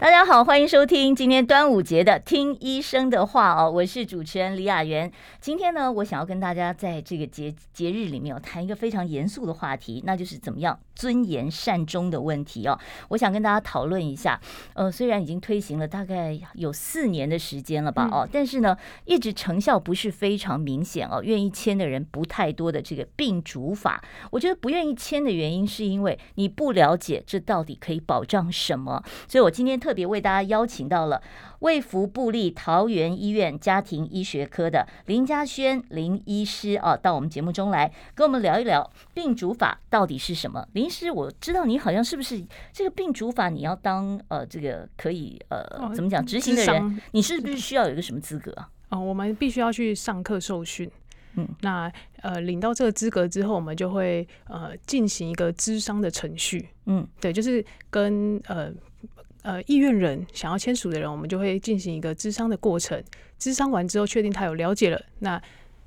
大家好，欢迎收听今天端午节的《听医生的话》哦，我是主持人李雅媛。今天呢，我想要跟大家在这个节节日里面，谈一个非常严肃的话题，那就是怎么样尊严善终的问题哦。我想跟大家讨论一下。呃，虽然已经推行了大概有四年的时间了吧，哦，但是呢，一直成效不是非常明显哦，愿意签的人不太多的这个病主法，我觉得不愿意签的原因是因为你不了解这到底可以保障什么，所以我今天特别为大家邀请到了卫福部立桃园医院家庭医学科的林嘉轩林医师啊，到我们节目中来跟我们聊一聊病主法到底是什么。林医师，我知道你好像是不是这个病主法，你要当呃这个可以呃怎么讲执行的人，你是不是需要有一个什么资格啊？哦，我们必须要去上课受训。嗯，那呃领到这个资格之后，我们就会呃进行一个咨商的程序。嗯，对，就是跟呃。呃，意愿人想要签署的人，我们就会进行一个咨商的过程。咨商完之后，确定他有了解了，那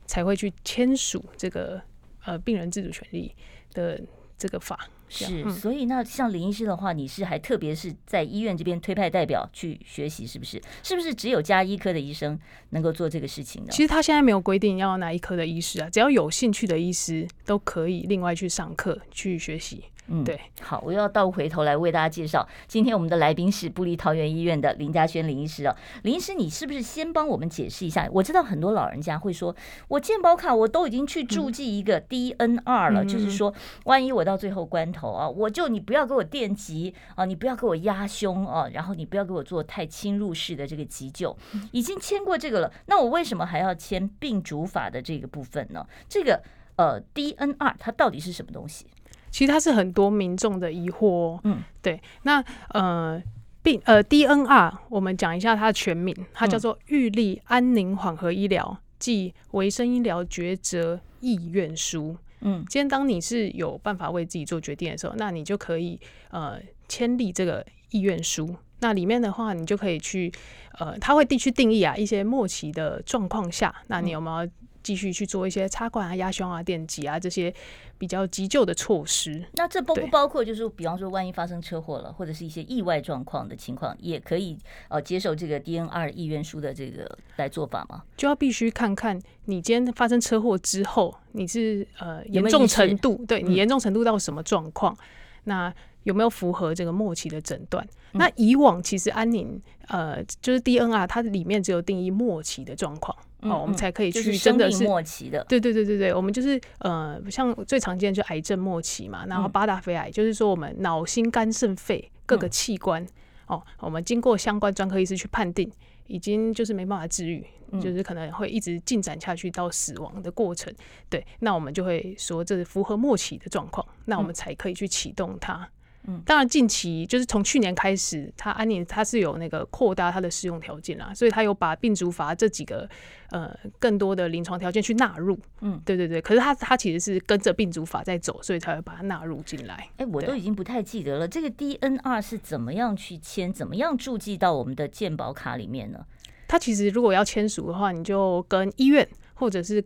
才会去签署这个呃病人自主权利的这个法。是，所以那像林医师的话，你是还特别是在医院这边推派代表去学习，是不是？是不是只有加医科的医生能够做这个事情呢？其实他现在没有规定要哪一科的医师啊，只要有兴趣的医师都可以另外去上课去学习。嗯，对，好，我要倒回头来为大家介绍，今天我们的来宾是布利桃园医院的林家轩林医师啊。林医师，你是不是先帮我们解释一下？我知道很多老人家会说，我健保卡我都已经去注记一个 DNR 了，嗯、就是说，万一我到最后关头啊，我就你不要给我电击啊，你不要给我压胸啊，然后你不要给我做太侵入式的这个急救，已经签过这个了，那我为什么还要签病主法的这个部分呢？这个呃 DNR 它到底是什么东西？其实它是很多民众的疑惑哦，嗯，对，那呃病呃 DNR，我们讲一下它的全名，它叫做预立安宁缓和医疗暨维生医疗抉择意愿书。嗯，今天当你是有办法为自己做决定的时候，那你就可以呃签立这个意愿书。那里面的话，你就可以去呃，它会地区定义啊一些末期的状况下，那你有没有继续去做一些插管啊、压胸啊、电击啊这些比较急救的措施。那这包不包括就是比方说，万一发生车祸了，或者是一些意外状况的情况，也可以呃接受这个 DNR 意愿书的这个来做法吗？就要必须看看你今天发生车祸之后，你是呃严重程度，对你严重程度到什么状况？嗯、那有没有符合这个末期的诊断？嗯、那以往其实安宁呃就是 DNR 它里面只有定义末期的状况。哦，我们才可以去真的是末期的，对对对对对，我们就是呃，像最常见的就癌症末期嘛，然后八大肺癌，就是说我们脑、心、肝、肾、肺各个器官哦，我们经过相关专科医师去判定，已经就是没办法治愈，就是可能会一直进展下去到死亡的过程，对，那我们就会说这是符合末期的状况，那我们才可以去启动它。嗯，当然，近期就是从去年开始，它安宁它是有那个扩大它的适用条件啦，所以它有把病主法这几个呃更多的临床条件去纳入。嗯，对对对。可是它它其实是跟着病主法在走，所以才会把它纳入进来。哎、欸，我都已经不太记得了，这个 DNR 是怎么样去签，怎么样注记到我们的健保卡里面呢？它其实如果要签署的话，你就跟医院或者是。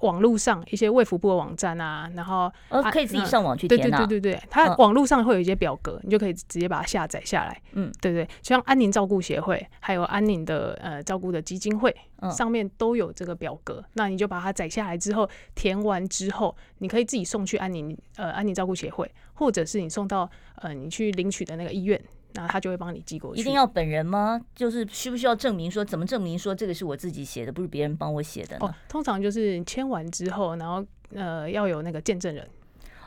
网络上一些卫福部的网站啊，然后呃可以自己上网去填啊。对对对对对，它网络上会有一些表格，你就可以直接把它下载下来。嗯，对对，像安宁照顾协会，还有安宁的呃照顾的基金会，上面都有这个表格。那你就把它载下来之后，填完之后，你可以自己送去安宁呃安宁照顾协会，或者是你送到呃你去领取的那个医院。那他就会帮你寄过去。一定要本人吗？就是需不需要证明说？怎么证明说这个是我自己写的，不是别人帮我写的呢？哦，通常就是签完之后，然后呃要有那个见证人。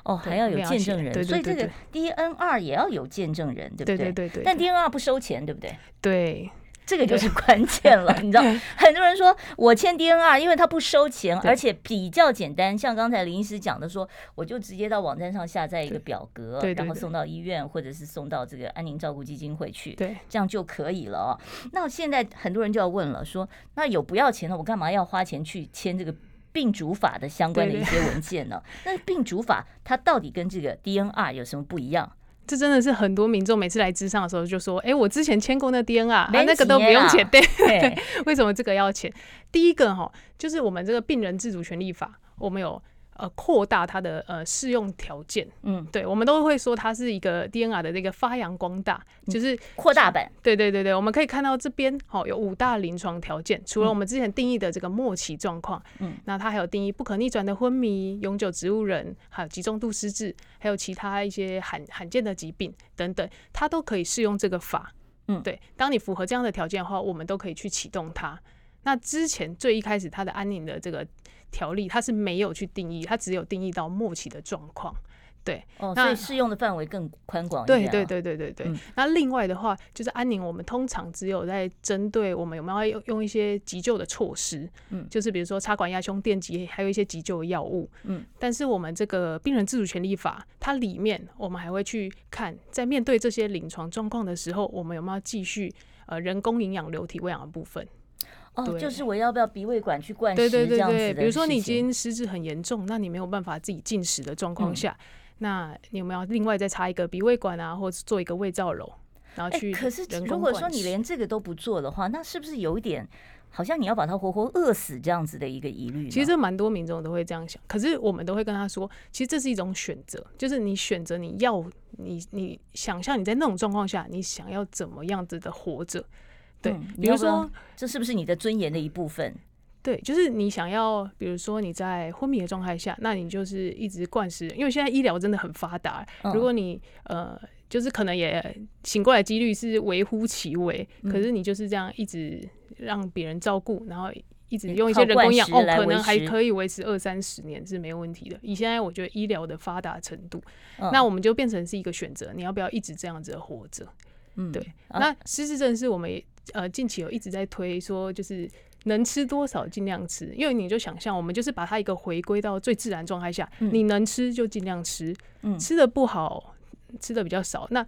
哦，还要有见证人。所以这个 DNR 也要有见证人，对不对？对对对对。但 DNR 不收钱，对不对？对。这个就是关键了，你知道，很多人说我签 DNR，因为他不收钱，而且比较简单。像刚才林医师讲的说，我就直接到网站上下载一个表格，然后送到医院或者是送到这个安宁照顾基金会去，对，这样就可以了哦。那现在很多人就要问了，说那有不要钱的，我干嘛要花钱去签这个病主法的相关的一些文件呢。那病主法它到底跟这个 DNR 有什么不一样？这真的是很多民众每次来咨商的时候就说：“哎，我之前签过那 DNR，啊，那个都不用钱，对 对，为什么这个要钱？”第一个哈，就是我们这个病人自主权利法，我们有。呃，扩大它的呃适用条件，嗯，对，我们都会说它是一个 DNR 的这个发扬光大，就是扩大版。对对对对，我们可以看到这边好、哦、有五大临床条件，除了我们之前定义的这个末期状况，嗯，那它还有定义不可逆转的昏迷、永久植物人，还有集中度失智，还有其他一些罕罕见的疾病等等，它都可以适用这个法。嗯，对，当你符合这样的条件的话，我们都可以去启动它。那之前最一开始它的安宁的这个。条例它是没有去定义，它只有定义到末期的状况，对，哦，所以适用的范围更宽广。对对对对对对。嗯、那另外的话，就是安宁，我们通常只有在针对我们有没有要用用一些急救的措施，嗯，就是比如说插管、压胸、电击，还有一些急救的药物，嗯。但是我们这个病人自主权利法，它里面我们还会去看，在面对这些临床状况的时候，我们有没有继续呃人工营养流体喂养的部分。哦，就是我要不要鼻胃管去灌食？对对对对，比如说你已经失智很严重，那你没有办法自己进食的状况下，嗯、那你有没有另外再插一个鼻胃管啊，或者做一个胃造瘘，然后去、欸？可是如果说你连这个都不做的话，那是不是有一点好像你要把它活活饿死这样子的一个疑虑？其实蛮多民众都会这样想，可是我们都会跟他说，其实这是一种选择，就是你选择你要你你想象你在那种状况下，你想要怎么样子的活着。对，比如说，这是不是你的尊严的一部分？对，就是你想要，比如说你在昏迷的状态下，那你就是一直灌食，因为现在医疗真的很发达。如果你呃，就是可能也醒过来几率是微乎其微，可是你就是这样一直让别人照顾，然后一直用一些人工养哦，可能还可以维持二三十年是没问题的。以现在我觉得医疗的发达程度，那我们就变成是一个选择，你要不要一直这样子活着？嗯，对。那失智症是我们也。呃，近期有一直在推说，就是能吃多少尽量吃，因为你就想象，我们就是把它一个回归到最自然状态下，嗯、你能吃就尽量吃，嗯、吃的不好，吃的比较少，那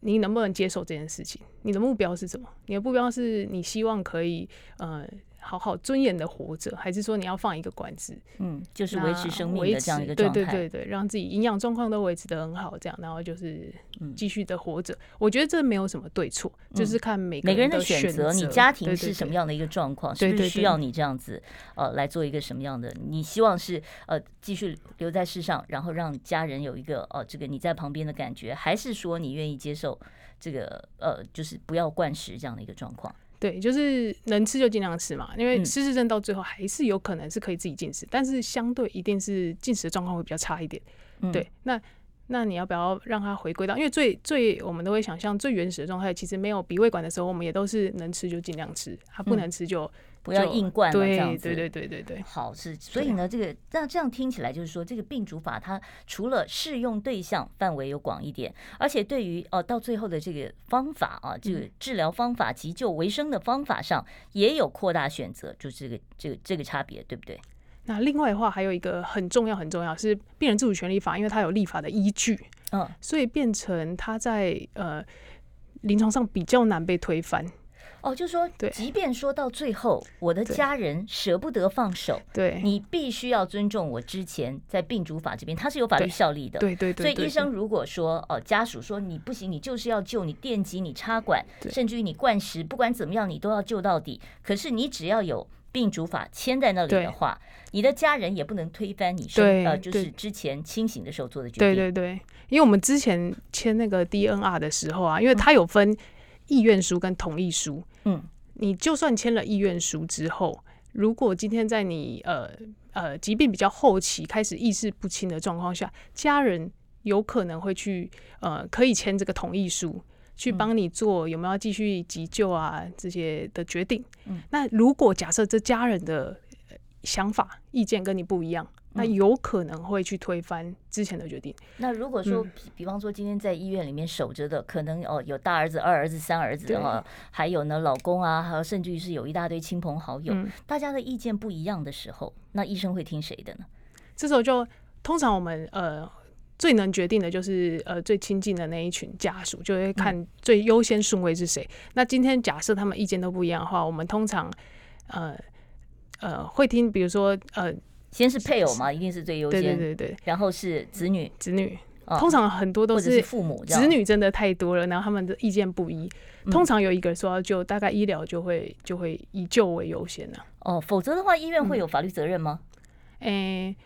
你能不能接受这件事情？你的目标是什么？你的目标是你希望可以呃。好好尊严的活着，还是说你要放一个管子？嗯，就是维持生命的这样一个状态。对对对对，让自己营养状况都维持的很好，这样，然后就是继续的活着。嗯、我觉得这没有什么对错，嗯、就是看每个人的选择。你家庭是什么样的一个状况？是不是需要你这样子呃来做一个什么样的？你希望是呃继续留在世上，然后让家人有一个哦、呃、这个你在旁边的感觉，还是说你愿意接受这个呃就是不要灌食这样的一个状况？对，就是能吃就尽量吃嘛，因为失智症到最后还是有可能是可以自己进食，嗯、但是相对一定是进食的状况会比较差一点。嗯、对，那那你要不要让它回归到？因为最最我们都会想象最原始的状态，其实没有鼻胃管的时候，我们也都是能吃就尽量吃，它不能吃就。嗯不要硬灌了，这样子。对对对对对，好，是，所以呢，这个那这样听起来就是说，这个病主法它除了适用对象范围有广一点，而且对于哦到最后的这个方法啊，这个治疗方法、急救维生的方法上也有扩大选择，就是这个这个这个差别，对不对？那另外的话，还有一个很重要很重要是病人自主权利法，因为它有立法的依据，嗯，所以变成它在呃临床上比较难被推翻。哦，就是说，即便说到最后，我的家人舍不得放手，对，你必须要尊重我之前在病主法这边，它是有法律效力的，对对对。所以医生如果说，哦，家属说你不行，你就是要救，你电击，你插管，甚至于你灌食，不管怎么样，你都要救到底。可是你只要有病主法签在那里的话，你的家人也不能推翻你说呃，就是之前清醒的时候做的决定。对对对，因为我们之前签那个 DNR 的时候啊，因为它有分。意愿书跟同意书，嗯，你就算签了意愿书之后，如果今天在你呃呃疾病比较后期开始意识不清的状况下，家人有可能会去呃可以签这个同意书，去帮你做有没有要继续急救啊这些的决定。嗯，那如果假设这家人的想法意见跟你不一样。那有可能会去推翻之前的决定。那如果说，比方说今天在医院里面守着的，可能哦有大儿子、二儿子、三儿子啊，还有呢老公啊，还有甚至于是有一大堆亲朋好友，大家的意见不一样的时候，那医生会听谁的呢？这时候就通常我们呃最能决定的就是呃最亲近的那一群家属，就会看最优先顺位是谁。那今天假设他们意见都不一样的话，我们通常呃。呃会听，比如说呃，先是配偶嘛，一定是最优先，对对对对，然后是子女，子女。通常很多都是父母，子女真的太多了，然后他们的意见不一。通常有一个人说要救，大概医疗就会就会以救为优先了。哦，否则的话，医院会有法律责任吗？诶、欸，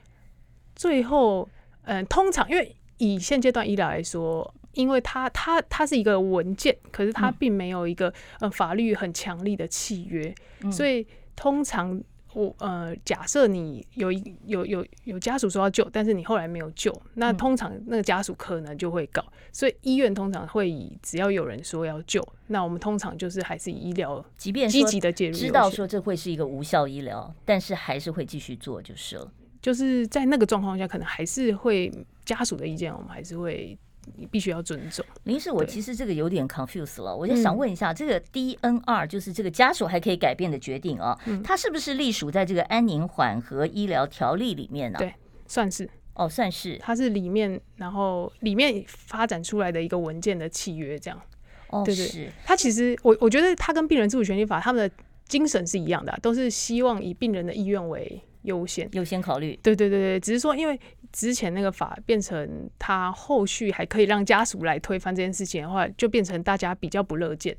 最后，嗯，通常因为以现阶段医疗来说，因为它它它是一个文件，可是它并没有一个呃法律很强力的契约，所以通常。我呃，假设你有一有有有家属说要救，但是你后来没有救，那通常那个家属可能就会告，所以医院通常会以只要有人说要救，那我们通常就是还是以医疗，即便积极的介入，知道说这会是一个无效医疗，但是还是会继续做就是了。就是在那个状况下，可能还是会家属的意见，我们还是会。你必须要尊重。林氏，我其实这个有点 confused 了，我就想问一下，这个 DNR 就是这个家属还可以改变的决定啊，它是不是隶属在这个安宁缓和医疗条例里面呢？对，算是哦，算是，它是里面，然后里面发展出来的一个文件的契约这样。哦，对对，它其实我我觉得它跟病人自主权利法他们的精神是一样的，都是希望以病人的意愿为优先，优先考虑。对对对对，只是说因为。之前那个法变成他后续还可以让家属来推翻这件事情的话，就变成大家比较不乐见。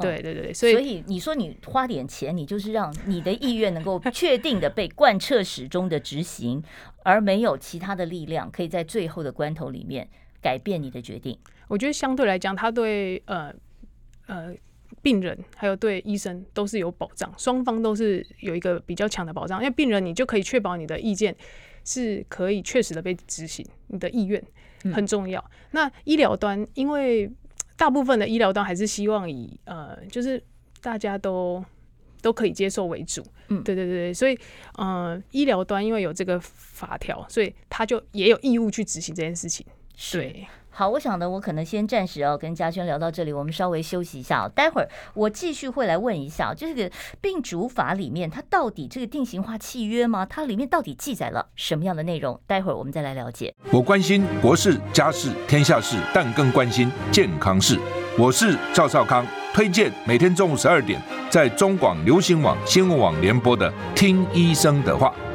对对对，所以所以你说你花点钱，你就是让你的意愿能够确定的被贯彻始终的执行，而没有其他的力量可以在最后的关头里面改变你的决定。我觉得相对来讲，他对呃呃病人还有对医生都是有保障，双方都是有一个比较强的保障，因为病人你就可以确保你的意见。是可以确实的被执行，你的意愿很重要。嗯、那医疗端，因为大部分的医疗端还是希望以呃，就是大家都都可以接受为主。嗯，对对对，所以呃，医疗端因为有这个法条，所以他就也有义务去执行这件事情。对。好，我想呢，我可能先暂时要跟嘉轩聊到这里，我们稍微休息一下。待会儿我继续会来问一下，就这个病主法里面，它到底这个定型化契约吗？它里面到底记载了什么样的内容？待会儿我们再来了解。我关心国事、家事、天下事，但更关心健康事。我是赵少康，推荐每天中午十二点在中广流行网、新闻网联播的《听医生的话》。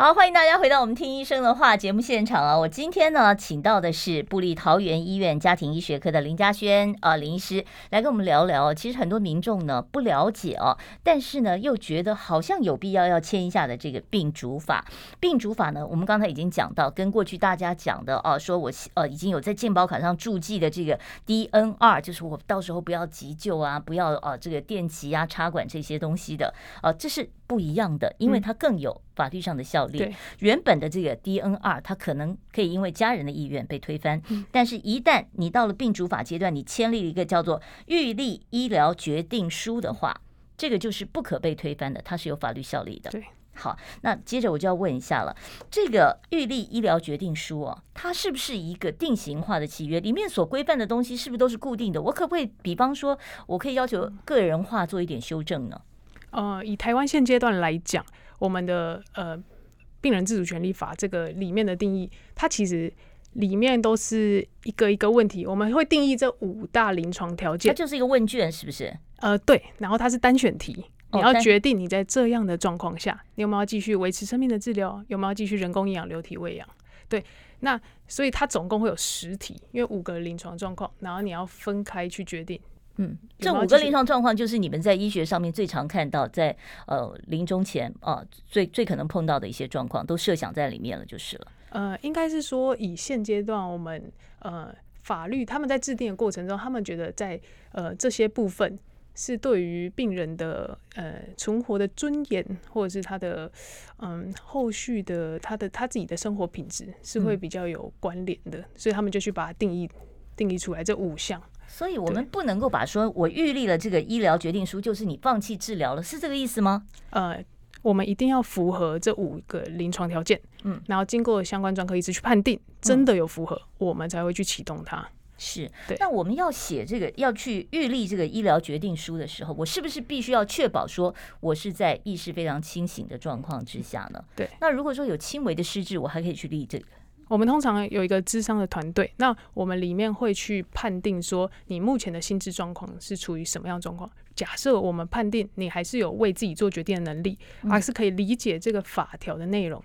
好，欢迎大家回到我们听医生的话节目现场啊！我今天呢，请到的是布立桃园医院家庭医学科的林嘉轩啊林医师来跟我们聊聊。其实很多民众呢不了解哦，但是呢又觉得好像有必要要签一下的这个病主法。病主法呢，我们刚才已经讲到，跟过去大家讲的哦，说我呃已经有在健保卡上注记的这个 DNR，就是我到时候不要急救啊，不要啊这个电极啊插管这些东西的啊，这是不一样的，因为它更有法律上的效。对，原本的这个 DNR，它可能可以因为家人的意愿被推翻，但是一旦你到了病主法阶段，你签立了一个叫做预立医疗决定书的话，这个就是不可被推翻的，它是有法律效力的。对，好，那接着我就要问一下了，这个预立医疗决定书哦，它是不是一个定型化的契约？里面所规范的东西是不是都是固定的？我可不可以，比方说，我可以要求个人化做一点修正呢？呃，以台湾现阶段来讲，我们的呃。病人自主权利法这个里面的定义，它其实里面都是一个一个问题。我们会定义这五大临床条件，它就是一个问卷，是不是？呃，对。然后它是单选题，你要决定你在这样的状况下，你有没有继续维持生命的治疗，有没有继续人工营养流体喂养？对。那所以它总共会有十题，因为五个临床状况，然后你要分开去决定。嗯，这五个临床状况就是你们在医学上面最常看到在，在呃临终前啊、呃、最最可能碰到的一些状况，都设想在里面了，就是了。呃，应该是说以现阶段我们呃法律他们在制定的过程中，他们觉得在呃这些部分是对于病人的呃存活的尊严，或者是他的嗯、呃、后续的他的他自己的生活品质是会比较有关联的，嗯、所以他们就去把它定义定义出来这五项。所以，我们不能够把说，我预立了这个医疗决定书，就是你放弃治疗了，是这个意思吗？呃，我们一定要符合这五个临床条件，嗯，然后经过相关专科医师去判定，真的有符合，嗯、我们才会去启动它。是对。那我们要写这个，要去预立这个医疗决定书的时候，我是不是必须要确保说我是在意识非常清醒的状况之下呢？对。那如果说有轻微的失智，我还可以去立这个。我们通常有一个智商的团队，那我们里面会去判定说你目前的心智状况是处于什么样状况。假设我们判定你还是有为自己做决定的能力，还是可以理解这个法条的内容，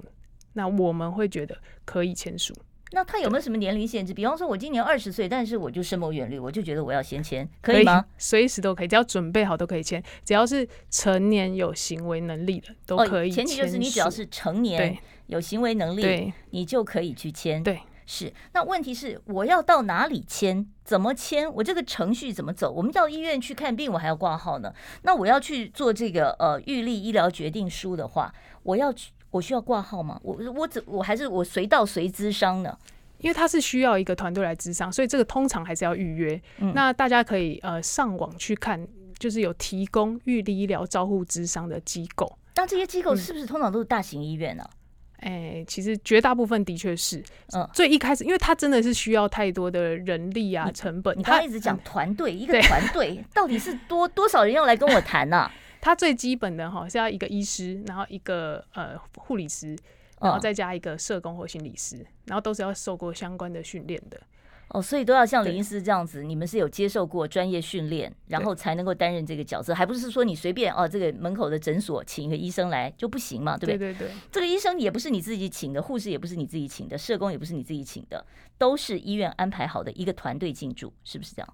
那我们会觉得可以签署。那他有没有什么年龄限制？比方说，我今年二十岁，但是我就深谋远虑，我就觉得我要先签，可以吗？随时都可以，只要准备好都可以签。只要是成年有行为能力的都可以。前提就是你只要是成年有行为能力，你就可以去签。对，是。那问题是，我要到哪里签？怎么签？我这个程序怎么走？我们到医院去看病，我还要挂号呢。那我要去做这个呃预立医疗决定书的话，我要去。我需要挂号吗？我我怎我还是我随到随咨商呢？因为他是需要一个团队来咨商，所以这个通常还是要预约。嗯、那大家可以呃上网去看，就是有提供预立医疗照护咨商的机构。那这些机构是不是通常都是大型医院呢？欸，其实绝大部分的确是。嗯，最一开始，因为他真的是需要太多的人力啊成本。你刚刚一直讲团队，一 个团队到底是多多少人要来跟我谈呢、啊？他最基本的哈是要一个医师，然后一个呃护理师，然后再加一个社工或心理师，然后都是要受过相关的训练的。哦，所以都要像林医师这样子，你们是有接受过专业训练，然后才能够担任这个角色，还不是说你随便哦，这个门口的诊所请一个医生来就不行嘛，对不对？对对对，这个医生也不是你自己请的，护士也不是你自己请的，社工也不是你自己请的，都是医院安排好的一个团队进驻，是不是这样？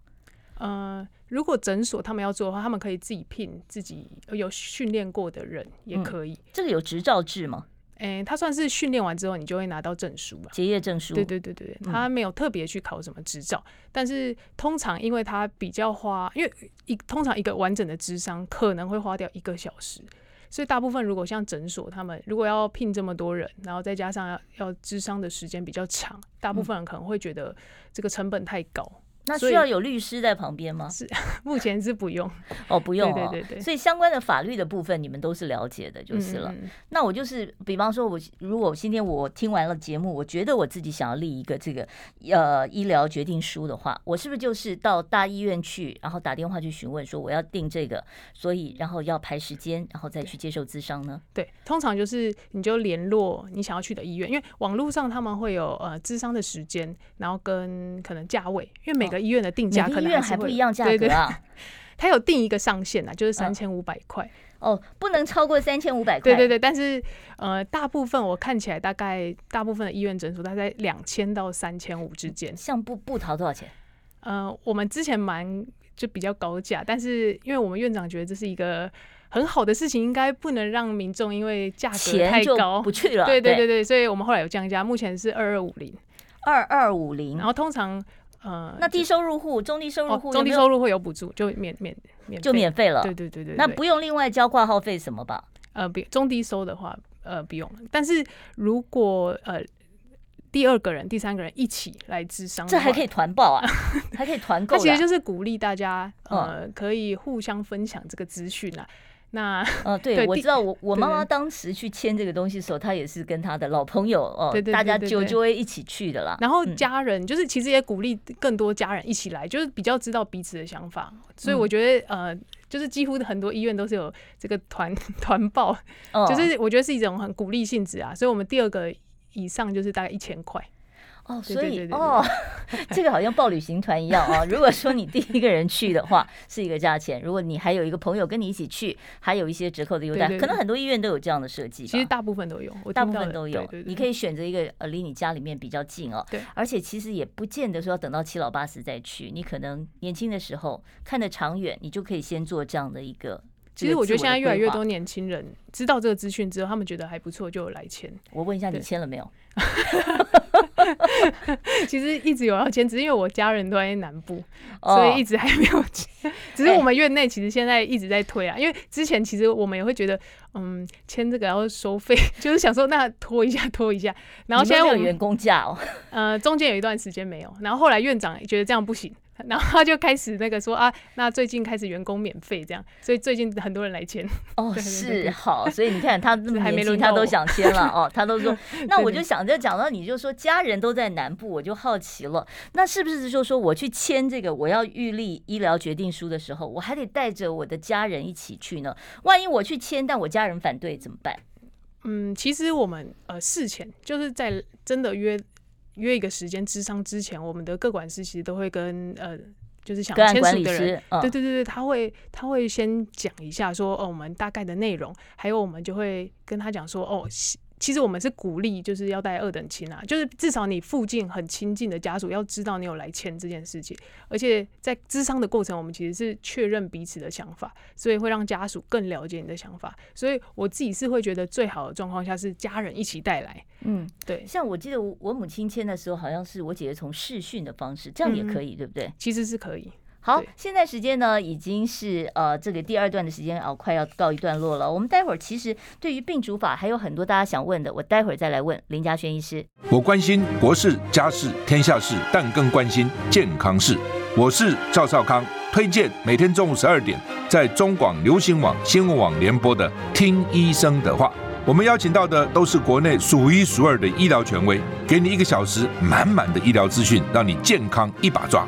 呃，如果诊所他们要做的话，他们可以自己聘自己有训练过的人，也可以。嗯、这个有执照制吗？诶、欸，他算是训练完之后，你就会拿到证书了，结业证书。对对对对，他没有特别去考什么执照，嗯，但是通常因为他比较花，因为一通常一个完整的智商可能会花掉一个小时，所以大部分如果像诊所他们如果要聘这么多人，然后再加上要要智商的时间比较长，大部分人可能会觉得这个成本太高。那需要有律师在旁边吗？是，目前是不用 哦，不用哦。对对对对。所以相关的法律的部分，你们都是了解的，就是了。那我就是，比方说，我如果今天我听完了节目，我觉得我自己想要立一个这个呃医疗决定书的话，我是不是就是到大医院去，然后打电话去询问说我要定这个，所以然后要排时间，然后再去接受咨商呢？对，通常就是你就联络你想要去的医院，因为网络上他们会有呃咨商的时间，然后跟可能价位，因为每个。医院的定价可能还，还不一样，价格 它有定一个上限啊，就是三千五百块哦，不能超过三千五百块。对对对，但是呃，大部分我看起来大概大部分的医院诊所大概两千到三千五之间。像布布桃多少钱？呃，我们之前蛮就比较高价，但是因为我们院长觉得这是一个很好的事情，应该不能让民众因为价格太高不去了。对对对对，所以我们后来有降价，目前是二二五零，二二五零，然后通常。呃，那低收入户、中低收入户、哦，中低收入会有补助，就免免免就免费了。对对对对，那不用另外交挂号费什么吧？呃，不，中低收的话，呃，不用。但是如果呃第二个人、第三个人一起来咨商，这还可以团报啊，还可以团购。它其实就是鼓励大家呃、嗯、可以互相分享这个资讯啊。那呃，对，对我知道我我妈妈当时去签这个东西的时候，她也是跟她的老朋友哦，对对大家就就会一起去的啦。然后家人、嗯、就是其实也鼓励更多家人一起来，就是比较知道彼此的想法。所以我觉得、嗯、呃，就是几乎很多医院都是有这个团 团报，就是我觉得是一种很鼓励性质啊。所以我们第二个以上就是大概一千块。哦，所以哦，这个好像报旅行团一样啊。如果说你第一个人去的话，是一个价钱；如果你还有一个朋友跟你一起去，还有一些折扣的优待。可能很多医院都有这样的设计。其实大部分都有，大部分都有。你可以选择一个呃离你家里面比较近哦。对。而且其实也不见得说要等到七老八十再去，你可能年轻的时候看得长远，你就可以先做这样的一个。其实我觉得现在越来越多年轻人知道这个资讯之后，他们觉得还不错，就来签。我问一下，你签了没有？其实一直有要签，只是因为我家人都在南部，所以一直还没有签。只是我们院内其实现在一直在推啊，因为之前其实我们也会觉得，嗯，签这个要收费，就是想说那拖一下拖一下。然后现在我们有员工价哦，呃，中间有一段时间没有，然后后来院长也觉得这样不行。然后他就开始那个说啊，那最近开始员工免费这样，所以最近很多人来签。哦，对对对是好，所以你看他这么还没年轻，他都想签了哦，他都说。那我就想着讲到你就说家人都在南部，我就好奇了，那是不是就说我去签这个我要预立医疗决定书的时候，我还得带着我的家人一起去呢？万一我去签，但我家人反对怎么办？嗯，其实我们呃事前就是在真的约。约一个时间智商之前，我们的各管师其实都会跟呃，就是想签署的人，嗯、对对对对，他会他会先讲一下说哦，我们大概的内容，还有我们就会跟他讲说哦。其实我们是鼓励，就是要带二等亲啊，就是至少你附近很亲近的家属要知道你有来签这件事情，而且在咨商的过程，我们其实是确认彼此的想法，所以会让家属更了解你的想法。所以我自己是会觉得最好的状况下是家人一起带来。嗯，对。像我记得我母亲签的时候，好像是我姐姐从视讯的方式，这样也可以，嗯、对不对？其实是可以。好，现在时间呢已经是呃这个第二段的时间啊，快要告一段落了。我们待会儿其实对于病主法还有很多大家想问的，我待会儿再来问林嘉轩医师。我关心国事、家事、天下事，但更关心健康事。我是赵少康，推荐每天中午十二点在中广流行网、新闻网联播的《听医生的话》。我们邀请到的都是国内数一数二的医疗权威，给你一个小时满满的医疗资讯，让你健康一把抓。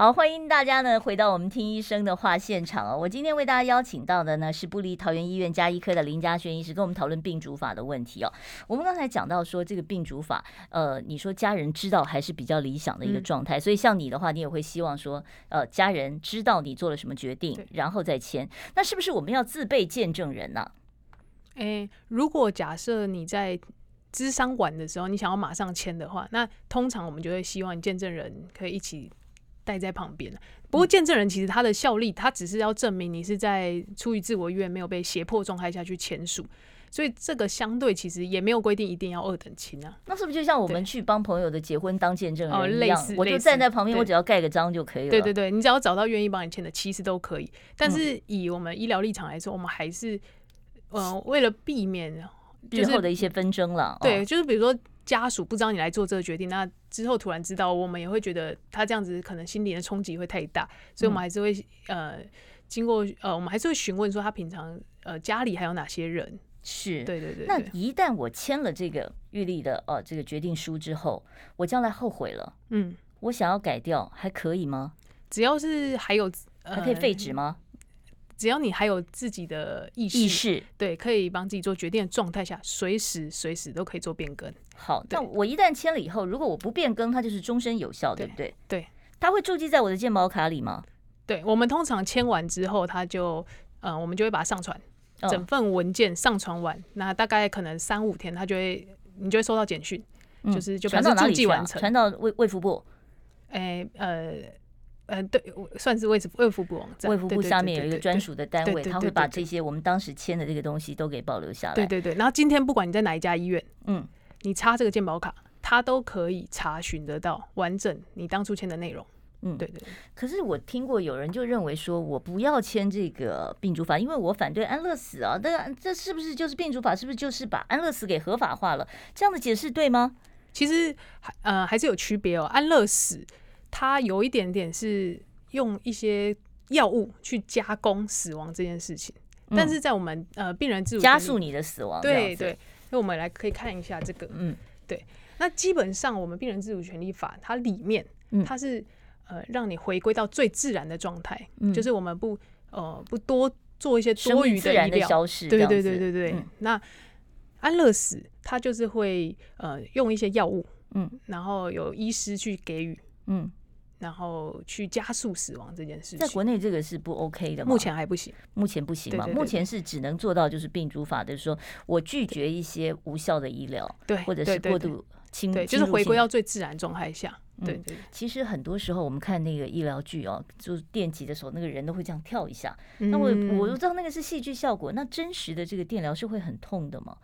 好，欢迎大家呢回到我们听医生的话现场哦。我今天为大家邀请到的呢是不离桃园医院加医科的林嘉轩医师，跟我们讨论病主法的问题哦。我们刚才讲到说这个病主法，呃，你说家人知道还是比较理想的一个状态，嗯、所以像你的话，你也会希望说，呃，家人知道你做了什么决定，然后再签。那是不是我们要自备见证人呢、啊？诶，如果假设你在咨商完的时候，你想要马上签的话，那通常我们就会希望见证人可以一起。带在旁边。不过见证人其实他的效力，他只是要证明你是在出于自我意愿，没有被胁迫状态下去签署，所以这个相对其实也没有规定一定要二等亲啊。那是不是就像我们去帮朋友的结婚当见证人一样？哦，类似，我就站在旁边，我只要盖个章就可以了。对对对，你只要找到愿意帮你签的，其实都可以。但是以我们医疗立场来说，我们还是呃为了避免日后的一些纷争了。对，就是比如说。家属不知道你来做这个决定，那之后突然知道，我们也会觉得他这样子可能心理的冲击会太大，所以我们还是会呃经过呃我们还是会询问说他平常呃家里还有哪些人。是，对对对。那一旦我签了这个预立的呃这个决定书之后，我将来后悔了，嗯，我想要改掉还可以吗？只要是还有、呃、还可以废止吗？只要你还有自己的意识，意识对，可以帮自己做决定的状态下，随时随时都可以做变更。好，那我一旦签了以后，如果我不变更，它就是终身有效，对不对？对，它会注记在我的健保卡里吗？对，我们通常签完之后，它就，呃，我们就会把它上传，整份文件上传完，那大概可能三五天，它就会，你就会收到简讯，就是就表示注记完成，传到卫卫福部。哎，呃。嗯，对，算是卫卫福部网站，卫福部下面有一个专属的单位，他会把这些我们当时签的这个东西都给保留下来。对对对，然后今天不管你在哪一家医院，嗯，你插这个健保卡，他都可以查询得到完整你当初签的内容。嗯，对对。可是我听过有人就认为说，我不要签这个病主法，因为我反对安乐死啊。那这是不是就是病主法？是不是就是把安乐死给合法化了？这样的解释对吗？其实还呃还是有区别哦，安乐死。它有一点点是用一些药物去加工死亡这件事情，嗯、但是在我们呃病人自主加速你的死亡，对对，那我们来可以看一下这个，嗯，对，那基本上我们病人自主权利法它里面，它是呃让你回归到最自然的状态，嗯、就是我们不呃不多做一些多余的医疗。消失，对对对对对，嗯、那安乐死它就是会呃用一些药物，嗯，然后有医师去给予，嗯。然后去加速死亡这件事情，在国内这个是不 OK 的吗？目前还不行，目前不行嘛？目前是只能做到就是病主法的说，我拒绝一些无效的医疗，对，或者是过度侵，对，就是回归到最自然状态下。对对。其实很多时候我们看那个医疗剧哦，就是电击的时候，那个人都会这样跳一下。那我我都知道那个是戏剧效果，那真实的这个电疗是会很痛的吗？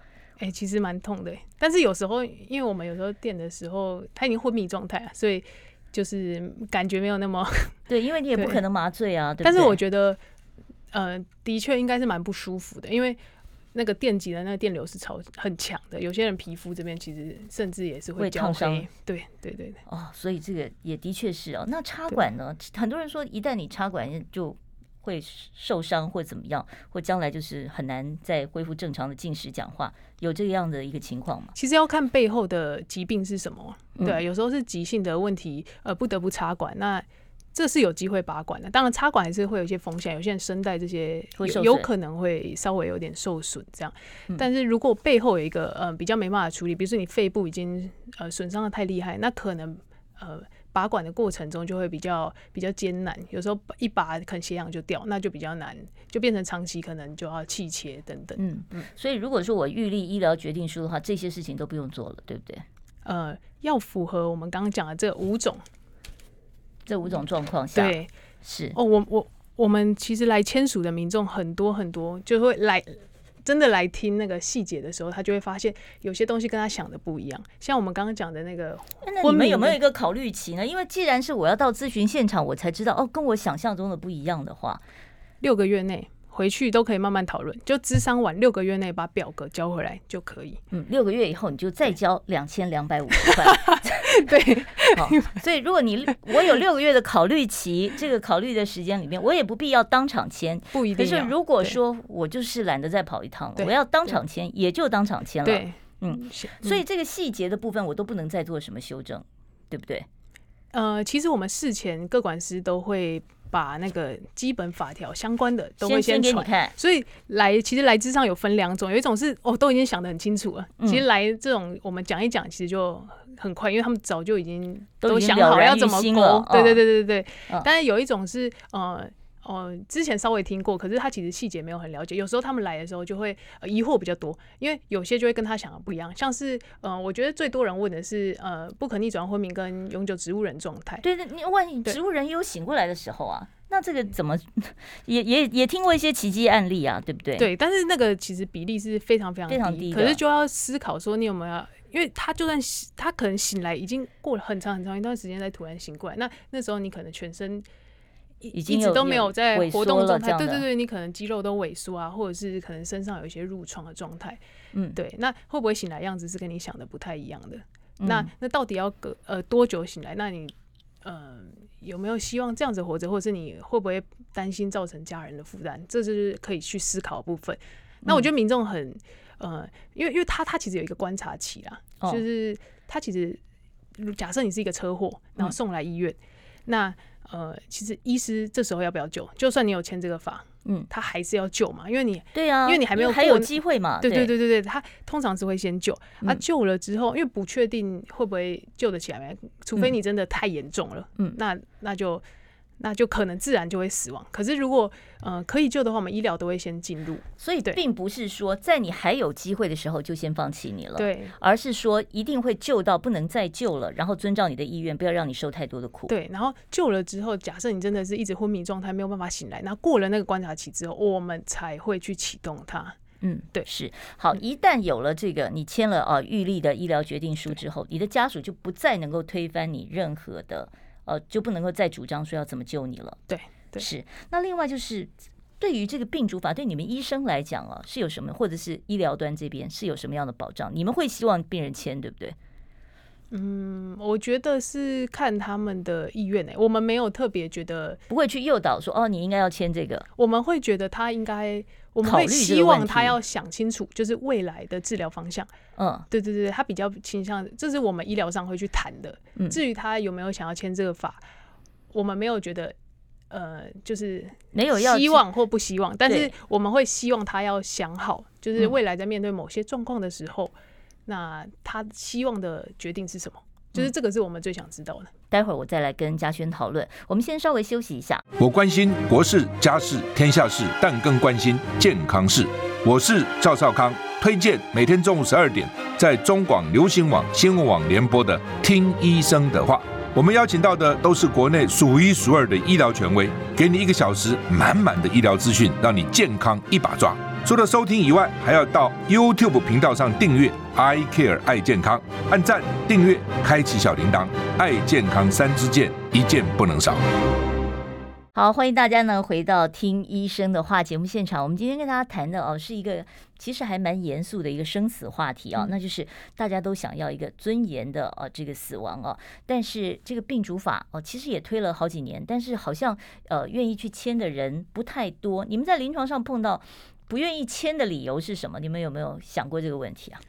哎，其实蛮痛的，但是有时候因为我们有时候电的时候他已经昏迷状态啊，所以。就是感觉没有那么对，因为你也不可能麻醉啊。对，但是我觉得，呃，的确应该是蛮不舒服的，因为那个电极的那个电流是超很强的，有些人皮肤这边其实甚至也是会烫伤。对对对对。哦，所以这个也的确是哦。那插管呢？很多人说，一旦你插管就会受伤或怎么样，或将来就是很难再恢复正常的进食讲话，有这样的一个情况吗？其实要看背后的疾病是什么。对，有时候是急性的问题，呃，不得不插管。那这是有机会拔管的，当然插管还是会有一些风险，有些人声带这些有，有可能会稍微有点受损这样。但是如果背后有一个呃比较没办法处理，比如说你肺部已经呃损伤的太厉害，那可能呃拔管的过程中就会比较比较艰难，有时候一拔可能血氧就掉，那就比较难，就变成长期可能就要气切等等。嗯嗯。所以如果说我预立医疗决定书的话，这些事情都不用做了，对不对？呃，要符合我们刚刚讲的这五种。这五种状况下，对，是哦，我我我们其实来签署的民众很多很多，就会来真的来听那个细节的时候，他就会发现有些东西跟他想的不一样。像我们刚刚讲的那个，那你们有没有一个考虑期呢？因为既然是我要到咨询现场，我才知道哦，跟我想象中的不一样的话，六个月内。回去都可以慢慢讨论，就咨商完六个月内把表格交回来就可以。嗯，六个月以后你就再交两千两百五十 块。对，好，所以如果你我有六个月的考虑期，这个考虑的时间里面，我也不必要当场签，不一定。可是如果说我就是懒得再跑一趟了，我要当场签，也就当场签了。对，嗯，所以这个细节的部分我都不能再做什么修正，对不对？呃，其实我们事前各管师都会。把那个基本法条相关的都会先传，所以来其实来之上有分两种，有一种是哦都已经想得很清楚了，其实来这种我们讲一讲，其实就很快，因为他们早就已经都想好要怎么勾，对对对对对，但是有一种是呃。哦，之前稍微听过，可是他其实细节没有很了解。有时候他们来的时候就会疑惑比较多，因为有些就会跟他想的不一样。像是，呃，我觉得最多人问的是，呃，不可逆转昏迷跟永久植物人状态。对对，你万一植物人也有醒过来的时候啊，那这个怎么也也也听过一些奇迹案例啊，对不对？对，但是那个其实比例是非常非常非常低，可是就要思考说，你有没有？因为他就算他可能醒来已经过了很长很长一段时间，才突然醒过来，那那时候你可能全身。一直都没有在活动状态，对对对，你可能肌肉都萎缩啊，或者是可能身上有一些褥疮的状态，嗯，对，那会不会醒来样子是跟你想的不太一样的？嗯、那那到底要隔呃多久醒来？那你呃有没有希望这样子活着，或者是你会不会担心造成家人的负担？这就是可以去思考的部分。那我觉得民众很呃，因为因为他他其实有一个观察期啦，哦、就是他其实假设你是一个车祸，然后送来医院，嗯、那。呃，其实医师这时候要不要救？就算你有签这个法，嗯，他还是要救嘛，因为你对啊，因为你还没有还有机会嘛，对对对。对对，他通常是会先救，他救了之后，因为不确定会不会救得起来，除非你真的太严重了，嗯，那那就。那就可能自然就会死亡。可是如果呃可以救的话，我们医疗都会先进入。所以并不是说在你还有机会的时候就先放弃你了，对，而是说一定会救到不能再救了，然后遵照你的意愿，不要让你受太多的苦。对，然后救了之后，假设你真的是一直昏迷状态，没有办法醒来，那过了那个观察期之后，我们才会去启动它。嗯，对，是好。一旦有了这个，你签了啊预立的医疗决定书之后，你的家属就不再能够推翻你任何的。呃，就不能够再主张说要怎么救你了。对，对，是。那另外就是，对于这个病主法，对你们医生来讲啊，是有什么，或者是医疗端这边是有什么样的保障？你们会希望病人签，对不对？嗯，我觉得是看他们的意愿诶、欸，我们没有特别觉得不会去诱导说哦，你应该要签这个。我们会觉得他应该，我们会希望他要想清楚，就是未来的治疗方向。嗯，对对对，他比较倾向，这是我们医疗上会去谈的。嗯，至于他有没有想要签这个法，我们没有觉得，呃，就是没有要希望或不希望，但是我们会希望他要想好，就是未来在面对某些状况的时候。那他希望的决定是什么？就是这个是我们最想知道的。待会儿我再来跟嘉轩讨论。我们先稍微休息一下。我关心国事、家事、天下事，但更关心健康事。我是赵少康，推荐每天中午十二点在中广流行网、新闻网联播的《听医生的话》。我们邀请到的都是国内数一数二的医疗权威，给你一个小时满满的医疗资讯，让你健康一把抓。除了收听以外，还要到 YouTube 频道上订阅 I Care 爱健康，按赞、订阅、开启小铃铛，爱健康三支箭，一件不能少。好，欢迎大家呢回到听医生的话节目现场。我们今天跟大家谈的哦，是一个其实还蛮严肃的一个生死话题啊、那就是大家都想要一个尊严的哦这个死亡哦。但是这个病主法哦，其实也推了好几年，但是好像呃愿意去签的人不太多。你们在临床上碰到不愿意签的理由是什么？你们有没有想过这个问题啊？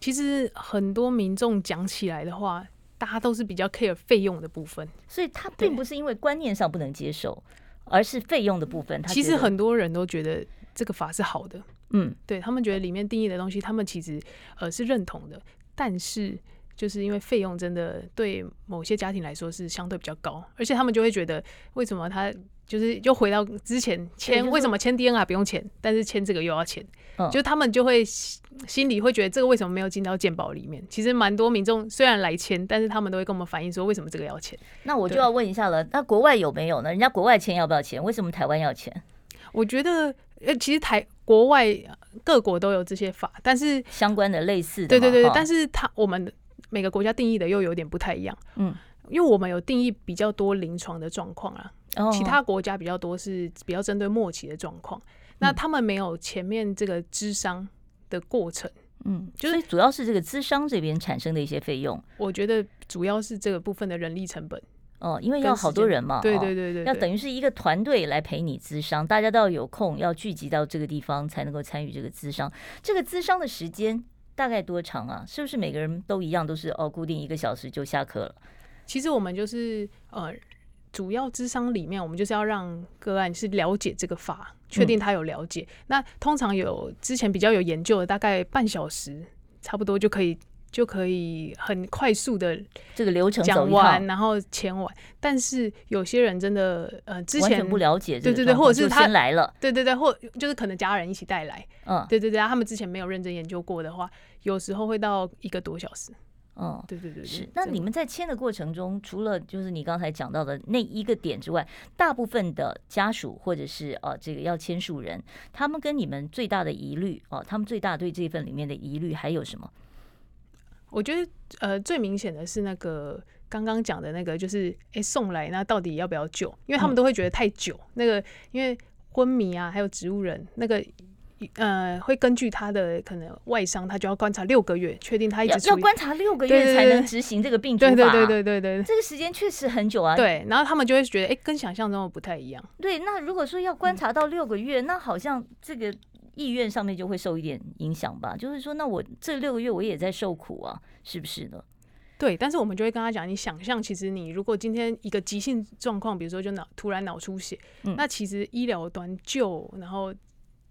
其实很多民众讲起来的话。大家都是比较 care 费用的部分，所以他并不是因为观念上不能接受，而是费用的部分。他其实很多人都觉得这个法是好的，嗯，对他们觉得里面定义的东西，他们其实呃是认同的，但是就是因为费用真的对某些家庭来说是相对比较高，而且他们就会觉得为什么他。就是又回到之前签，为什么签 DNR 不用钱，但是签这个又要钱？嗯，就他们就会心里会觉得这个为什么没有进到健保里面？其实蛮多民众虽然来签，但是他们都会跟我们反映说，为什么这个要钱？那我就要问一下了，那国外有没有呢？人家国外签要不要钱？为什么台湾要钱？我觉得呃，其实台国外各国都有这些法，但是相关的类似的，对对对，但是他我们每个国家定义的又有点不太一样，嗯，因为我们有定义比较多临床的状况啊。其他国家比较多是比较针对末期的状况，那他们没有前面这个咨商的过程，嗯，就是主要是这个资商这边产生的一些费用。我觉得主要是这个部分的人力成本。哦，因为要好多人嘛，对对对对，要等于是一个团队来陪你资商，大家都要有空要聚集到这个地方才能够参与这个资商。这个资商的时间大概多长啊？是不是每个人都一样，都是哦固定一个小时就下课了？其实我们就是呃。主要智商里面，我们就是要让个案是了解这个法，确定他有了解。嗯、那通常有之前比较有研究的，大概半小时差不多就可以，就可以很快速的这个流程讲完，然后签完。但是有些人真的呃之前不了解，对对对，或者是他来了，对对对，或就是可能家人一起带来，嗯，对对对，他们之前没有认真研究过的话，有时候会到一个多小时。嗯，对对对，是。那你们在签的过程中，除了就是你刚才讲到的那一个点之外，大部分的家属或者是呃这个要签署人，他们跟你们最大的疑虑哦，他们最大对这份里面的疑虑还有什么？我觉得呃最明显的是那个刚刚讲的那个，就是哎送来那到底要不要救？因为他们都会觉得太久，那个因为昏迷啊，还有植物人那个。呃，会根据他的可能外伤，他就要观察六个月，确定他一直要观察六个月才能执行这个病。对对对对对对，这个时间确实很久啊。对，然后他们就会觉得，哎、欸，跟想象中的不太一样。对，那如果说要观察到六个月，嗯、那好像这个意愿上面就会受一点影响吧？就是说，那我这六个月我也在受苦啊，是不是呢？对，但是我们就会跟他讲，你想象，其实你如果今天一个急性状况，比如说就脑突然脑出血，嗯、那其实医疗端救，然后。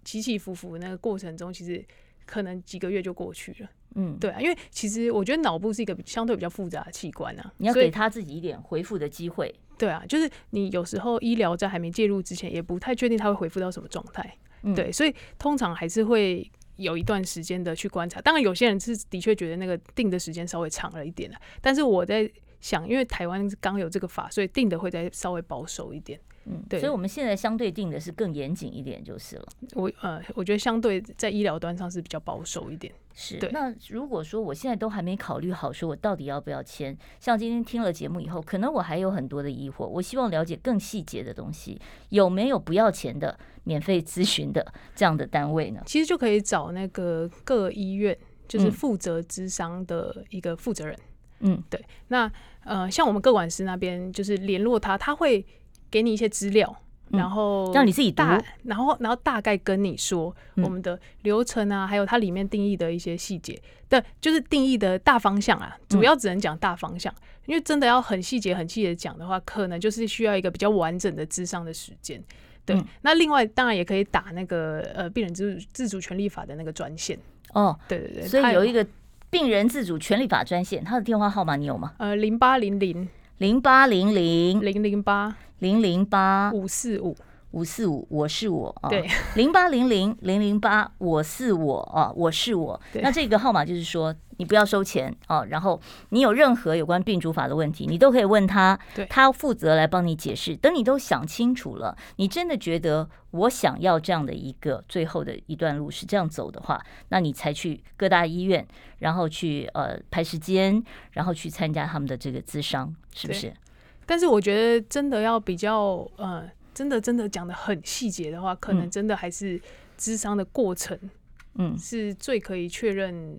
起起伏伏那个过程中，其实可能几个月就过去了。嗯，对啊，因为其实我觉得脑部是一个相对比较复杂的器官啊，你要给他自己一点恢复的机会。对啊，就是你有时候医疗在还没介入之前，也不太确定他会恢复到什么状态。对，所以通常还是会有一段时间的去观察。当然，有些人是的确觉得那个定的时间稍微长了一点，但是我在想，因为台湾刚有这个法，所以定的会再稍微保守一点。嗯，对，所以我们现在相对定的是更严谨一点就是了。我呃，我觉得相对在医疗端上是比较保守一点。是，那如果说我现在都还没考虑好，说我到底要不要签？像今天听了节目以后，可能我还有很多的疑惑，我希望了解更细节的东西，有没有不要钱的免费咨询的这样的单位呢？其实就可以找那个各医院，就是负责咨商的一个负责人。嗯，对。那呃，像我们各管师那边，就是联络他，他会。给你一些资料，然后让你自己答，然后然后大概跟你说我们的流程啊，还有它里面定义的一些细节，对，就是定义的大方向啊，主要只能讲大方向，因为真的要很细节很细节讲的话，可能就是需要一个比较完整的智商的时间。对，那另外当然也可以打那个呃病人自主自主权利法的那个专线。哦，对对对，所以有一个病人自主权利法专线，他的电话号码你有吗？呃，零八零零零八零零零零八。零零八五四五五四五，我是我啊。对，零八零零零零八，我是我啊，我是我。那这个号码就是说，你不要收钱啊，然后你有任何有关病主法的问题，你都可以问他，他负责来帮你解释。等你都想清楚了，你真的觉得我想要这样的一个最后的一段路是这样走的话，那你才去各大医院，然后去呃排时间，然后去参加他们的这个咨商，是不是？但是我觉得真的要比较呃真的真的讲的很细节的话，可能真的还是智商的过程，嗯，是最可以确认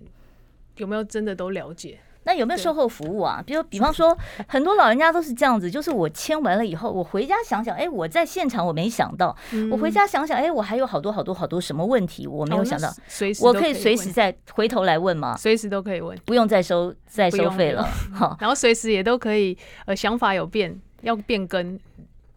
有没有真的都了解。那有没有售后服务啊？比如，比方说，很多老人家都是这样子，就是我签完了以后，我回家想想，哎，我在现场我没想到，我回家想想，哎，我还有好多好多好多什么问题我没有想到，随时我可以随时再回头来问吗？随时都可以问，不用再收再收费了。好，然后随时也都可以，呃，想法有变要变更，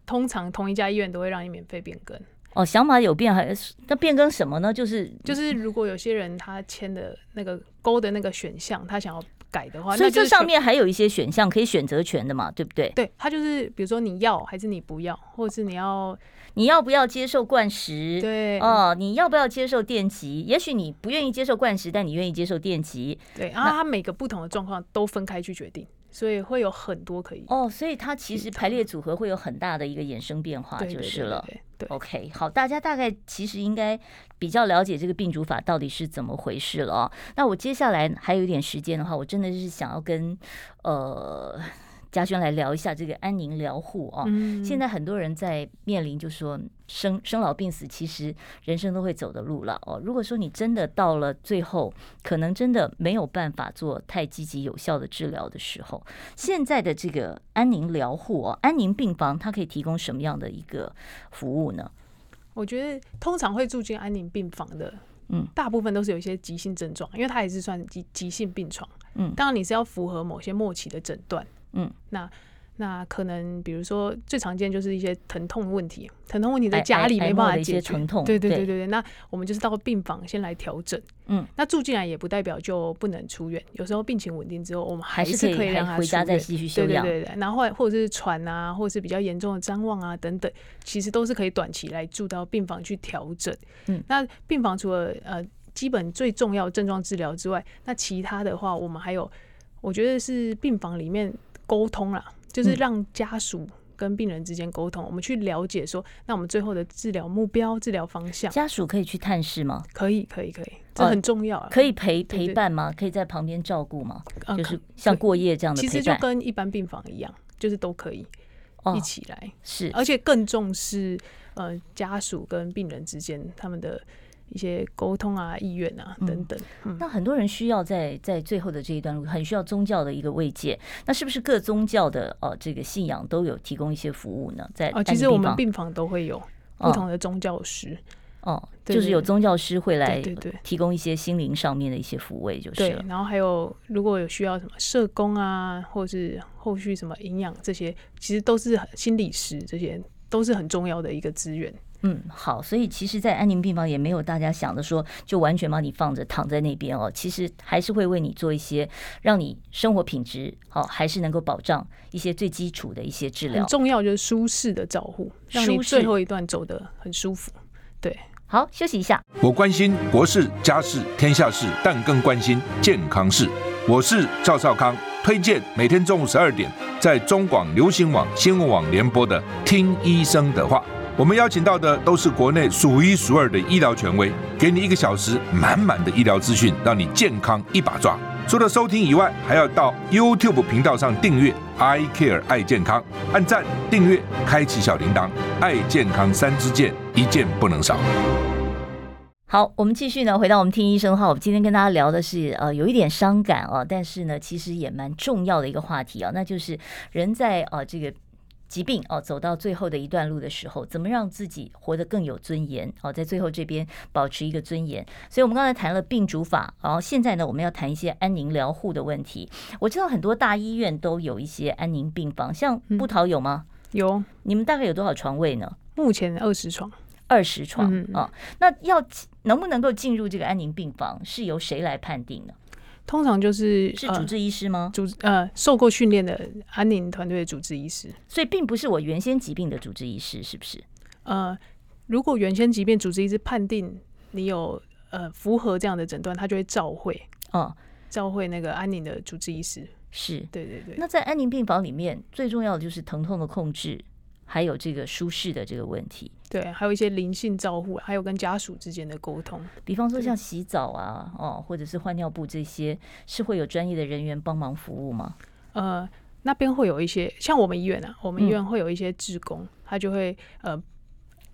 通常同一家医院都会让你免费变更。哦，想法有变还是那变更什么呢？就是就是，如果有些人他签的那个勾的那个选项，他想要。改的话，所以这上面还有一些选项可以选择权的嘛，对不对？对，他就是比如说你要还是你不要，或者是你要你要不要接受灌食？对哦，你要不要接受电极？也许你不愿意接受灌食，但你愿意接受电极。对，然后它每个不同的状况都分开去决定，所以会有很多可以哦，所以它其实排列组合会有很大的一个衍生变化，就是了。对，对，对，对，对，OK，好，大家大概其实应该。比较了解这个病主法到底是怎么回事了哦。那我接下来还有一点时间的话，我真的是想要跟呃嘉轩来聊一下这个安宁疗护哦。现在很多人在面临，就是说生生老病死，其实人生都会走的路了哦。如果说你真的到了最后，可能真的没有办法做太积极有效的治疗的时候，现在的这个安宁疗护哦，安宁病房它可以提供什么样的一个服务呢？我觉得通常会住进安宁病房的，嗯，大部分都是有一些急性症状，因为它也是算急急性病床，嗯，当然你是要符合某些末期的诊断，嗯，那。那可能比如说最常见就是一些疼痛问题，疼痛问题在家里没办法解决，对对对对对。那我们就是到病房先来调整，嗯，那住进来也不代表就不能出院，有时候病情稳定之后，我们还是可以让他回家再继续休养，对对对对。然后或者是喘啊，或者是比较严重的张望啊等等，其实都是可以短期来住到病房去调整。嗯，那病房除了呃基本最重要的症状治疗之外，那其他的话我们还有，我觉得是病房里面沟通啦。就是让家属跟病人之间沟通，我们去了解说，那我们最后的治疗目标、治疗方向。家属可以去探视吗？可以，可以，可以，这很重要啊。可以陪陪伴吗？可以在旁边照顾吗？就是像过夜这样的陪伴。其实就跟一般病房一样，就是都可以一起来。是，而且更重视呃家属跟病人之间他们的。一些沟通啊、意愿啊等等，那很多人需要在在最后的这一段路，很需要宗教的一个慰藉。那是不是各宗教的呃这个信仰都有提供一些服务呢？在哦，其实我们病房都会有不同的宗教师哦，哦，就是有宗教师会来提供一些心灵上面的一些抚慰，就是对。然后还有如果有需要什么社工啊，或是后续什么营养这些，其实都是心理师，这些都是很重要的一个资源。嗯，好，所以其实，在安宁病房也没有大家想的说，就完全把你放着躺在那边哦。其实还是会为你做一些，让你生活品质好，还是能够保障一些最基础的一些治疗。很重要就是舒适的照护，让你最后一段走得很舒服。对，好，休息一下。我关心国事、家事、天下事，但更关心健康事。我是赵少康，推荐每天中午十二点在中广流行网、新闻网联播的《听医生的话》。我们邀请到的都是国内数一数二的医疗权威，给你一个小时满满的医疗资讯，让你健康一把抓。除了收听以外，还要到 YouTube 频道上订阅 “I Care 爱健康”，按赞、订阅、开启小铃铛，爱健康三支箭，一件不能少。好，我们继续呢，回到我们听医生的话，我们今天跟大家聊的是呃，有一点伤感啊，但是呢，其实也蛮重要的一个话题啊，那就是人在啊这个。疾病哦，走到最后的一段路的时候，怎么让自己活得更有尊严？哦，在最后这边保持一个尊严。所以，我们刚才谈了病主法，然后现在呢，我们要谈一些安宁疗护的问题。我知道很多大医院都有一些安宁病房，像布桃有吗？有。你们大概有多少床位呢？目前二十床，二十床啊。那要能不能够进入这个安宁病房，是由谁来判定呢？通常就是是主治医师吗？主呃，受过训练的安宁团队的主治医师，所以并不是我原先疾病的主治医师，是不是？呃，如果原先疾病主治医师判定你有呃符合这样的诊断，他就会召会嗯，召会那个安宁的主治医师。是对对对。那在安宁病房里面，最重要的就是疼痛的控制。还有这个舒适的这个问题，对，还有一些灵性照护，还有跟家属之间的沟通，比方说像洗澡啊，哦，或者是换尿布这些，是会有专业的人员帮忙服务吗？呃，那边会有一些像我们医院啊，我们医院会有一些职工，他就会呃，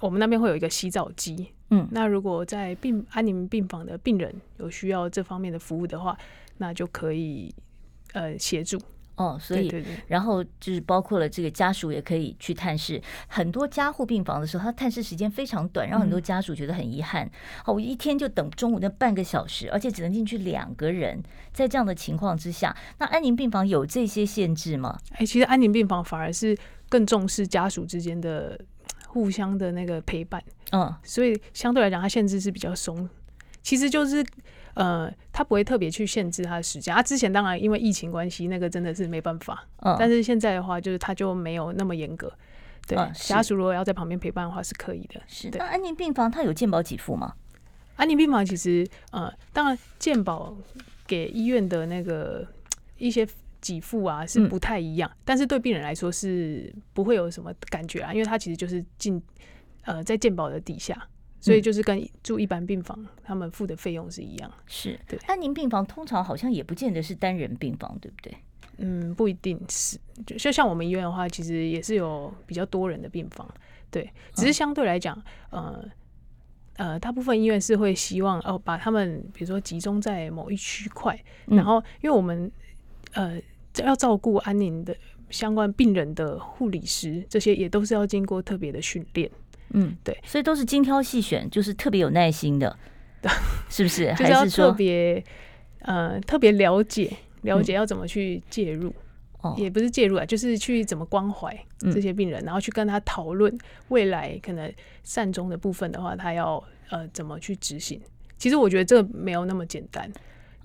我们那边会有一个洗澡机。嗯，那如果在病安宁病房的病人有需要这方面的服务的话，那就可以呃协助。哦，所以然后就是包括了这个家属也可以去探视。很多加护病房的时候，他探视时间非常短，让很多家属觉得很遗憾。哦，我一天就等中午那半个小时，而且只能进去两个人。在这样的情况之下，那安宁病房有这些限制吗？哎，其实安宁病房反而是更重视家属之间的互相的那个陪伴。嗯，所以相对来讲，它限制是比较松。其实就是。呃，他不会特别去限制他的时间。他、啊、之前当然因为疫情关系，那个真的是没办法。嗯，但是现在的话，就是他就没有那么严格。对，嗯、家属如果要在旁边陪伴的话，是可以的。是。那安宁病房它有健保给付吗？安宁病房其实，呃，当然健保给医院的那个一些给付啊是不太一样，嗯、但是对病人来说是不会有什么感觉啊，因为他其实就是进呃在健保的底下。所以就是跟住一般病房，他们付的费用是一样。是对。安宁病房通常好像也不见得是单人病房，对不对？嗯，不一定是。就就像我们医院的话，其实也是有比较多人的病房。对，只是相对来讲，呃呃，大部分医院是会希望哦，把他们比如说集中在某一区块，然后因为我们呃要照顾安宁的相关病人的护理师，这些也都是要经过特别的训练。嗯，对，所以都是精挑细选，就是特别有耐心的，是不是？就是要特别呃特别了解了解要怎么去介入，也不是介入啊，就是去怎么关怀这些病人，嗯、然后去跟他讨论未来可能善终的部分的话，他要呃怎么去执行。其实我觉得这没有那么简单，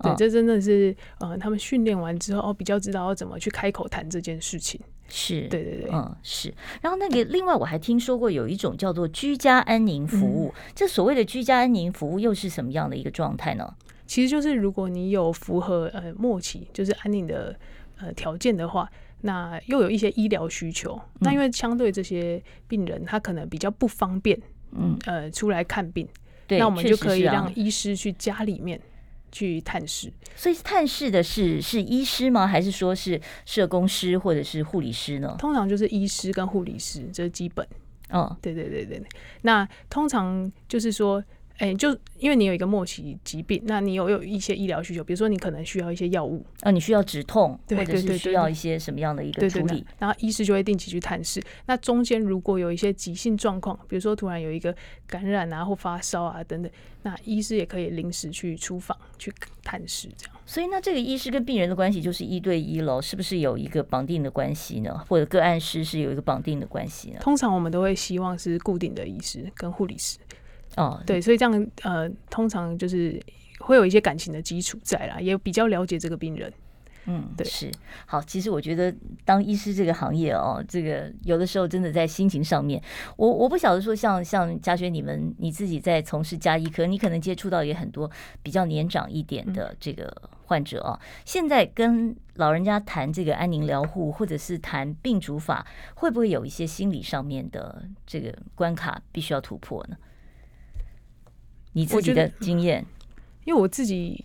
对，哦、这真的是呃他们训练完之后哦比较知道要怎么去开口谈这件事情。是对对对，嗯是。然后那个另外我还听说过有一种叫做居家安宁服务，嗯、这所谓的居家安宁服务又是什么样的一个状态呢？其实就是如果你有符合呃末期就是安宁的呃条件的话，那又有一些医疗需求，嗯、那因为相对这些病人他可能比较不方便，嗯呃出来看病，对那我们就可以让医师去家里面。去探视，所以探视的是是医师吗？还是说是社工师或者是护理师呢？通常就是医师跟护理师，这是基本。哦，对对对对，那通常就是说。哎、欸，就因为你有一个末期疾病，那你有有一些医疗需求，比如说你可能需要一些药物啊，你需要止痛，或者是需要一些什么样的一个处理，然后医师就会定期去探视。那中间如果有一些急性状况，比如说突然有一个感染啊或发烧啊等等，那医师也可以临时去出访去探视这样。所以那这个医师跟病人的关系就是一对一喽，是不是有一个绑定的关系呢？或者个案师是有一个绑定的关系呢？通常我们都会希望是固定的医师跟护理师。哦，对，所以这样呃，通常就是会有一些感情的基础在啦，也比较了解这个病人。嗯，对，是好。其实我觉得当医师这个行业哦，这个有的时候真的在心情上面，我我不晓得说像像嘉轩你们你自己在从事家医科，你可能接触到也很多比较年长一点的这个患者哦。嗯、现在跟老人家谈这个安宁疗护，或者是谈病主法，会不会有一些心理上面的这个关卡必须要突破呢？你自己的经验，因为我自己，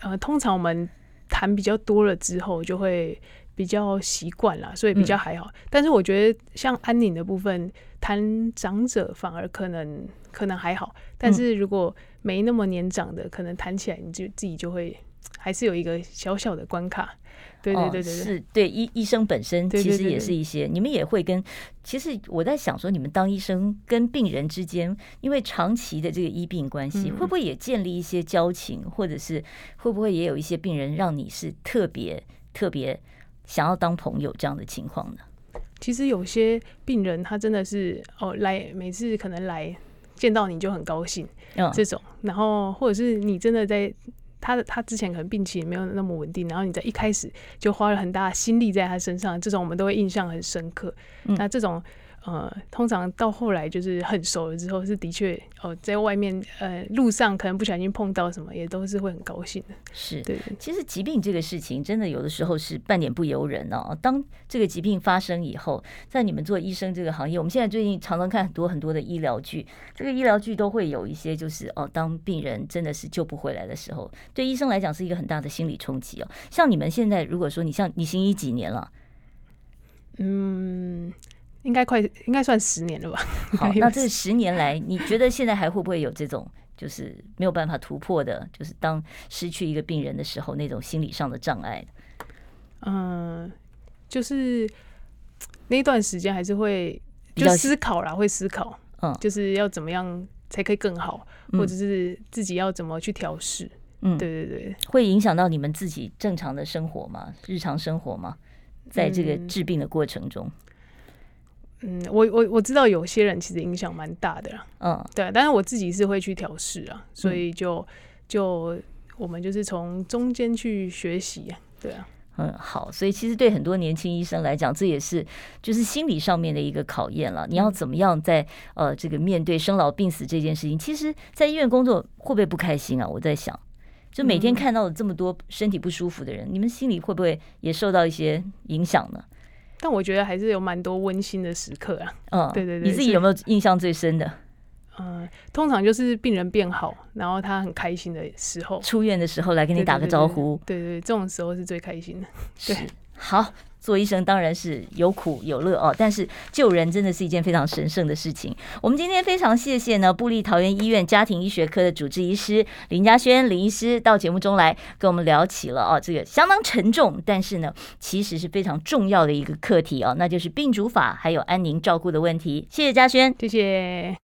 呃，通常我们谈比较多了之后，就会比较习惯了，所以比较还好。嗯、但是我觉得像安宁的部分，谈长者反而可能可能还好，但是如果没那么年长的，可能谈起来你就自己就会还是有一个小小的关卡。对对对对，对、哦，是对医医生本身其实也是一些，你们也会跟。其实我在想说，你们当医生跟病人之间，因为长期的这个医病关系，会不会也建立一些交情，或者是会不会也有一些病人让你是特别特别想要当朋友这样的情况呢？其实有些病人他真的是哦来，每次可能来见到你就很高兴，嗯，这种，然后或者是你真的在。他的他之前可能病情没有那么稳定，然后你在一开始就花了很大的心力在他身上，这种我们都会印象很深刻。嗯、那这种。呃，通常到后来就是很熟了之后，是的确哦，在外面呃路上可能不小心碰到什么，也都是会很高兴的。是对，其实疾病这个事情，真的有的时候是半点不由人哦。当这个疾病发生以后，在你们做医生这个行业，我们现在最近常常看很多很多的医疗剧，这个医疗剧都会有一些就是哦，当病人真的是救不回来的时候，对医生来讲是一个很大的心理冲击哦。像你们现在如果说你像你行医几年了？嗯，应该快，应该算十年了吧。好，那这十年来，你觉得现在还会不会有这种，就是没有办法突破的，就是当失去一个病人的时候，那种心理上的障碍？嗯，就是那段时间还是会就思考啦，会思考，嗯，就是要怎么样才可以更好，或者是自己要怎么去调试。嗯，对对对，会影响到你们自己正常的生活吗？日常生活吗？在这个治病的过程中，嗯，我我我知道有些人其实影响蛮大的啦，嗯，对，但是我自己是会去调试啊，所以就就我们就是从中间去学习，对啊，嗯，好，所以其实对很多年轻医生来讲，这也是就是心理上面的一个考验了。你要怎么样在呃这个面对生老病死这件事情，其实，在医院工作会不会不开心啊？我在想。就每天看到了这么多身体不舒服的人，嗯，你们心里会不会也受到一些影响呢？但我觉得还是有蛮多温馨的时刻啊。嗯，对对对，你自己有没有印象最深的？嗯，通常就是病人变好，然后他很开心的时候，出院的时候来跟你打个招呼。对对，对，对对，这种时候是最开心的。对，好。做医生当然是有苦有乐哦，但是救人真的是一件非常神圣的事情。我们今天非常谢谢呢，布立桃园医院家庭医学科的主治医师林嘉轩林医师到节目中来跟我们聊起了哦，这个相当沉重，但是呢，其实是非常重要的一个课题哦，那就是病主法还有安宁照顾的问题。谢谢嘉轩，谢谢。